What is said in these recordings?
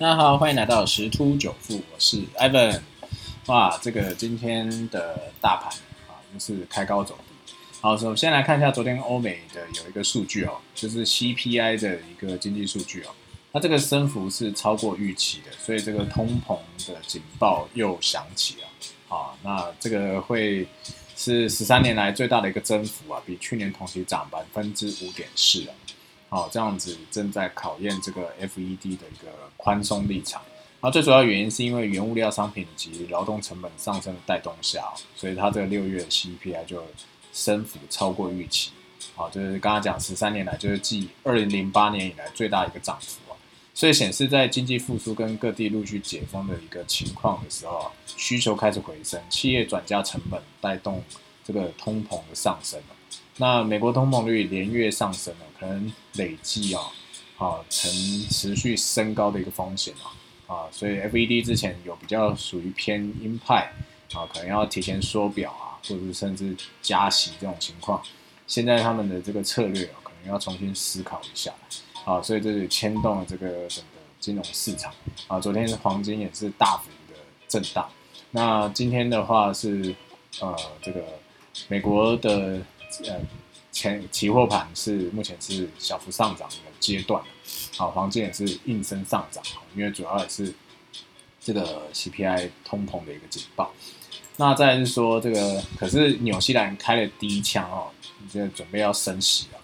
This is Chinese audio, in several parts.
大家好，欢迎来到十突九富，我是 Evan。哇，这个今天的大盘啊，又是开高走低。好，首先来看一下昨天欧美的有一个数据哦，就是 CPI 的一个经济数据哦，它这个升幅是超过预期的，所以这个通膨的警报又响起了。啊，那这个会是十三年来最大的一个增幅啊，比去年同期涨百分之五点四啊。好，这样子正在考验这个 FED 的一个宽松立场。那最主要原因是因为原物料商品及劳动成本上升的带动下，所以它这个六月 CPI 就升幅超过预期。好，就是刚刚讲十三年来就是继二零零八年以来最大一个涨幅。所以显示在经济复苏跟各地陆续解封的一个情况的时候，需求开始回升，企业转嫁成本带动这个通膨的上升那美国通膨率连月上升了，可能累计啊，啊，呈持续升高的一个风险啊，啊，所以 FED 之前有比较属于偏鹰派啊，可能要提前缩表啊，或者是甚至加息这种情况，现在他们的这个策略啊，可能要重新思考一下啊，所以这就牵动了这个整个金融市场啊，昨天黄金也是大幅的震荡，那今天的话是呃这个美国的。呃，前期货盘是目前是小幅上涨的阶段，好，黄金也是应声上涨，因为主要也是这个 CPI 通膨的一个警报。那再是说这个，可是纽西兰开了第一枪哦，现在准备要升息了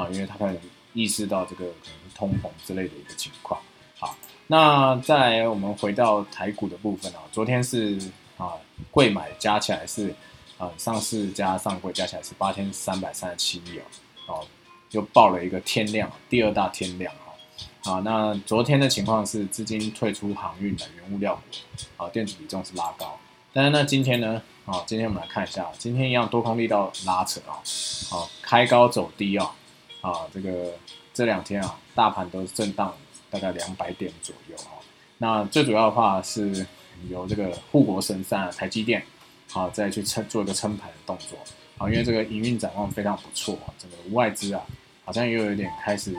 啊，因为他可能意识到这个可能通膨之类的一个情况。好，那再我们回到台股的部分啊，昨天是啊，贵买加起来是。啊，上市加上柜加起来是八千三百三十七亿哦，哦，又报了一个天量，第二大天量哈。啊，那昨天的情况是资金退出航运的原物料股，啊，电子比重是拉高。但是呢，今天呢，啊，今天我们来看一下，今天一样多空力道拉扯啊，好，开高走低啊，啊，这个这两天啊，大盘都是震荡大概两百点左右啊。那最主要的话是由这个护国神山台积电。好，再去撑做一个撑盘的动作，好，因为这个营运展望非常不错，这个外资啊，好像又有点开始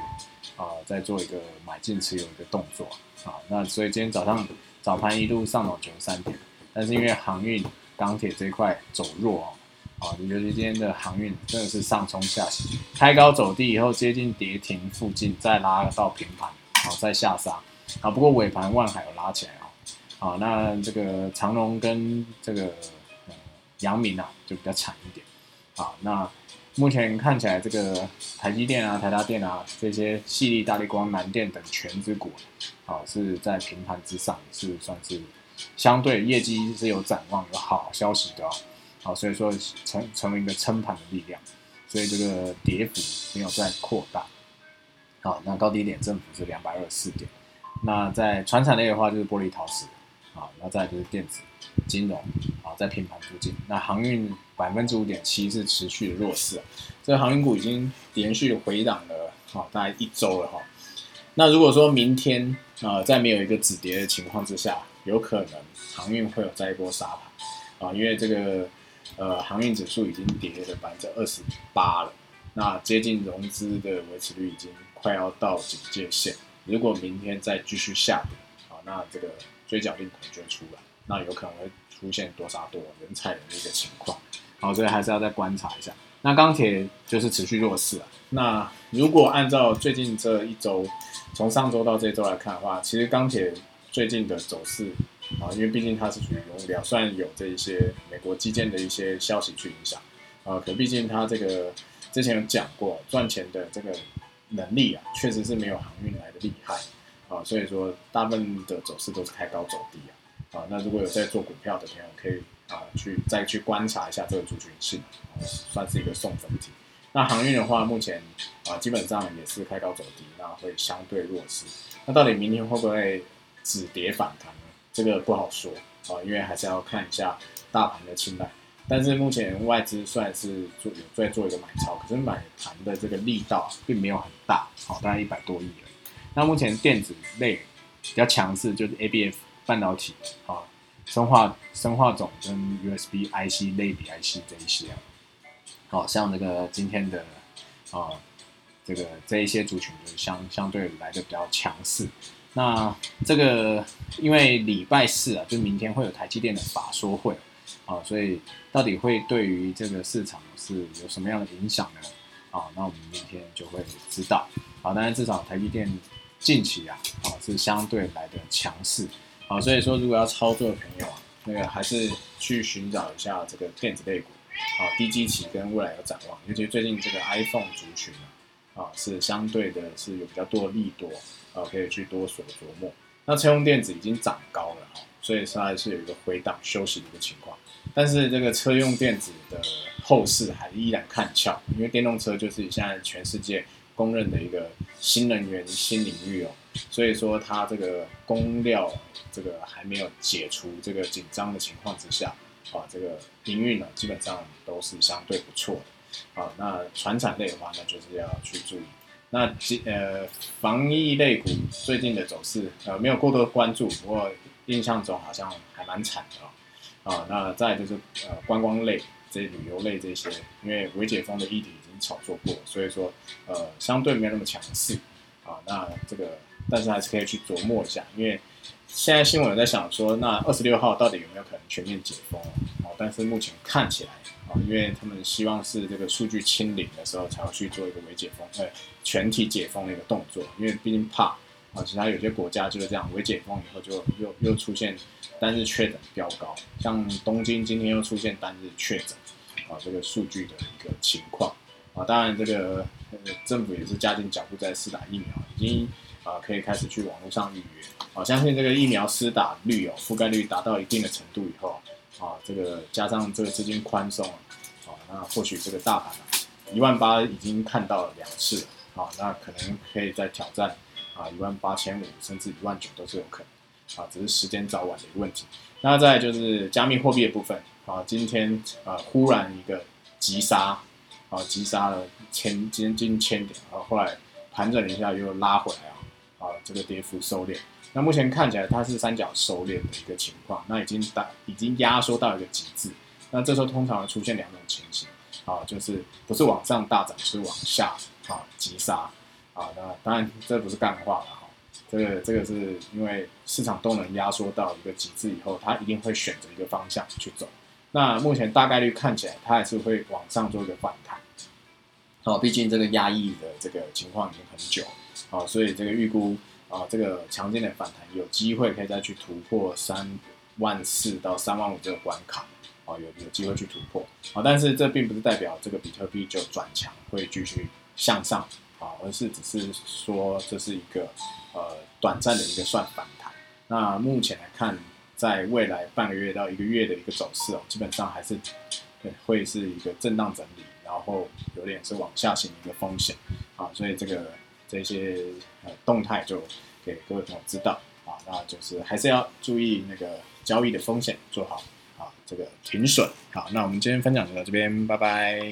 啊，在做一个买进持有一个动作，啊，那所以今天早上早盘一度上涨九十三点，但是因为航运、钢铁这一块走弱哦，啊，尤其今天的航运真的是上冲下洗，开高走低以后接近跌停附近，再拉到平盘，好，再下杀，啊，不过尾盘万海有拉起来哦，啊，那这个长龙跟这个。阳明啊，就比较惨一点，啊，那目前看起来这个台积电啊、台达电啊这些细粒、大力光、南电等全资股，啊，是在平盘之上，是算是相对业绩是有展望、有好消息的，好，所以说成成为一个撑盘的力量，所以这个跌幅没有再扩大，好，那高低点振幅是两百二十四点，那在船产类的话就是玻璃陶瓷，啊，那再就是电子。金融啊，在平盘附近。那航运百分之五点七是持续的弱势，这航运股已经连续回档了啊，大概一周了哈。那如果说明天啊，在没有一个止跌的情况之下，有可能航运会有再一波杀盘啊，因为这个呃航运指数已经跌了百分之二十八了，那接近融资的维持率已经快要到警戒线。如果明天再继续下跌啊，那这个追缴令可能就会出来。那有可能会出现多杀多人踩人的一个情况，好，所以还是要再观察一下。那钢铁就是持续弱势啊。那如果按照最近这一周，从上周到这周来看的话，其实钢铁最近的走势啊，因为毕竟它是属于原物料，虽然有这一些美国基建的一些消息去影响啊，可毕竟它这个之前有讲过，赚钱的这个能力啊，确实是没有航运来的厉害啊，所以说大部分的走势都是开高走低啊。啊，那如果有在做股票的朋友，可以啊去再去观察一下这个族群性，算是一个送分题。那航运的话，目前啊基本上也是开高走低，那会相对弱势。那到底明天会不会止跌反弹呢？这个不好说啊，因为还是要看一下大盘的青睐。但是目前外资算是做有在做一个买超，可是买盘的这个力道并没有很大，好，大概一百多亿而已。那目前电子类比较强势，就是 A B F。半导体啊，生化生化种跟 USB IC 类比 IC 这一些，好像这个今天的啊，这个这一些族群就相相对来的比较强势。那这个因为礼拜四啊，就明天会有台积电的法说会啊，所以到底会对于这个市场是有什么样的影响呢？啊，那我们明天就会知道。啊，当然至少台积电近期啊，啊是相对来的强势。啊，所以说如果要操作的朋友啊，那个还是去寻找一下这个电子类股。啊，低基期跟未来有展望，尤其最近这个 iPhone 族群啊，啊是相对的是有比较多的利多，啊可以去多所琢磨。那车用电子已经涨高了哈，所以它还是有一个回档休息的一个情况。但是这个车用电子的后市还依然看俏，因为电动车就是现在全世界公认的一个新能源新领域哦，所以说它这个供料这个还没有解除这个紧张的情况之下。啊，这个营运呢，基本上都是相对不错的。啊，那船产类的话，那就是要去注意。那呃，防疫类股最近的走势，呃，没有过多的关注，不过印象中好像还蛮惨的啊。啊，那再就是呃，观光类、这些旅游类这些，因为微解封的议题已经炒作过，所以说呃，相对没有那么强势。啊，那这个，但是还是可以去琢磨一下，因为。现在新闻在想说，那二十六号到底有没有可能全面解封哦？但是目前看起来啊，因为他们希望是这个数据清零的时候才要去做一个微解封，呃，全体解封的一个动作。因为毕竟怕啊，其他有些国家就是这样，微解封以后就又又出现单日确诊飙高，像东京今天又出现单日确诊啊，这个数据的一个情况啊。当然，这个政府也是加紧脚步在试打疫苗，已经。啊，可以开始去网络上预约。啊，相信这个疫苗施打率哦，覆盖率达到一定的程度以后，啊，这个加上这个资金宽松，啊，那或许这个大盘啊，一万八已经看到了两次，啊，那可能可以再挑战啊一万八千五，甚至一万九都是有可能，啊，只是时间早晚的一个问题。那再就是加密货币的部分，啊，今天啊忽然一个急杀，啊急杀了千接近千点，啊后来盘整了一下又拉回来啊。啊，这个跌幅收敛，那目前看起来它是三角收敛的一个情况，那已经大已经压缩到一个极致，那这时候通常会出现两种情形，啊，就是不是往上大涨，是往下啊急杀，啊，那当然这不是干话了哈，这个这个是因为市场都能压缩到一个极致以后，它一定会选择一个方向去走，那目前大概率看起来它还是会往上做一个反弹，哦，毕竟这个压抑的这个情况已经很久。啊，所以这个预估啊，这个强劲的反弹有机会可以再去突破三万四到三万五这个关卡，啊，有有机会去突破啊，但是这并不是代表这个比特币就转强会继续向上啊，而是只是说这是一个呃短暂的一个算反弹。那目前来看，在未来半个月到一个月的一个走势哦，基本上还是对会是一个震荡整理，然后有点是往下行的一个风险啊，所以这个。这些呃动态就给各位朋友知道啊，那就是还是要注意那个交易的风险，做好啊这个停损。好，那我们今天分享就到这边，拜拜。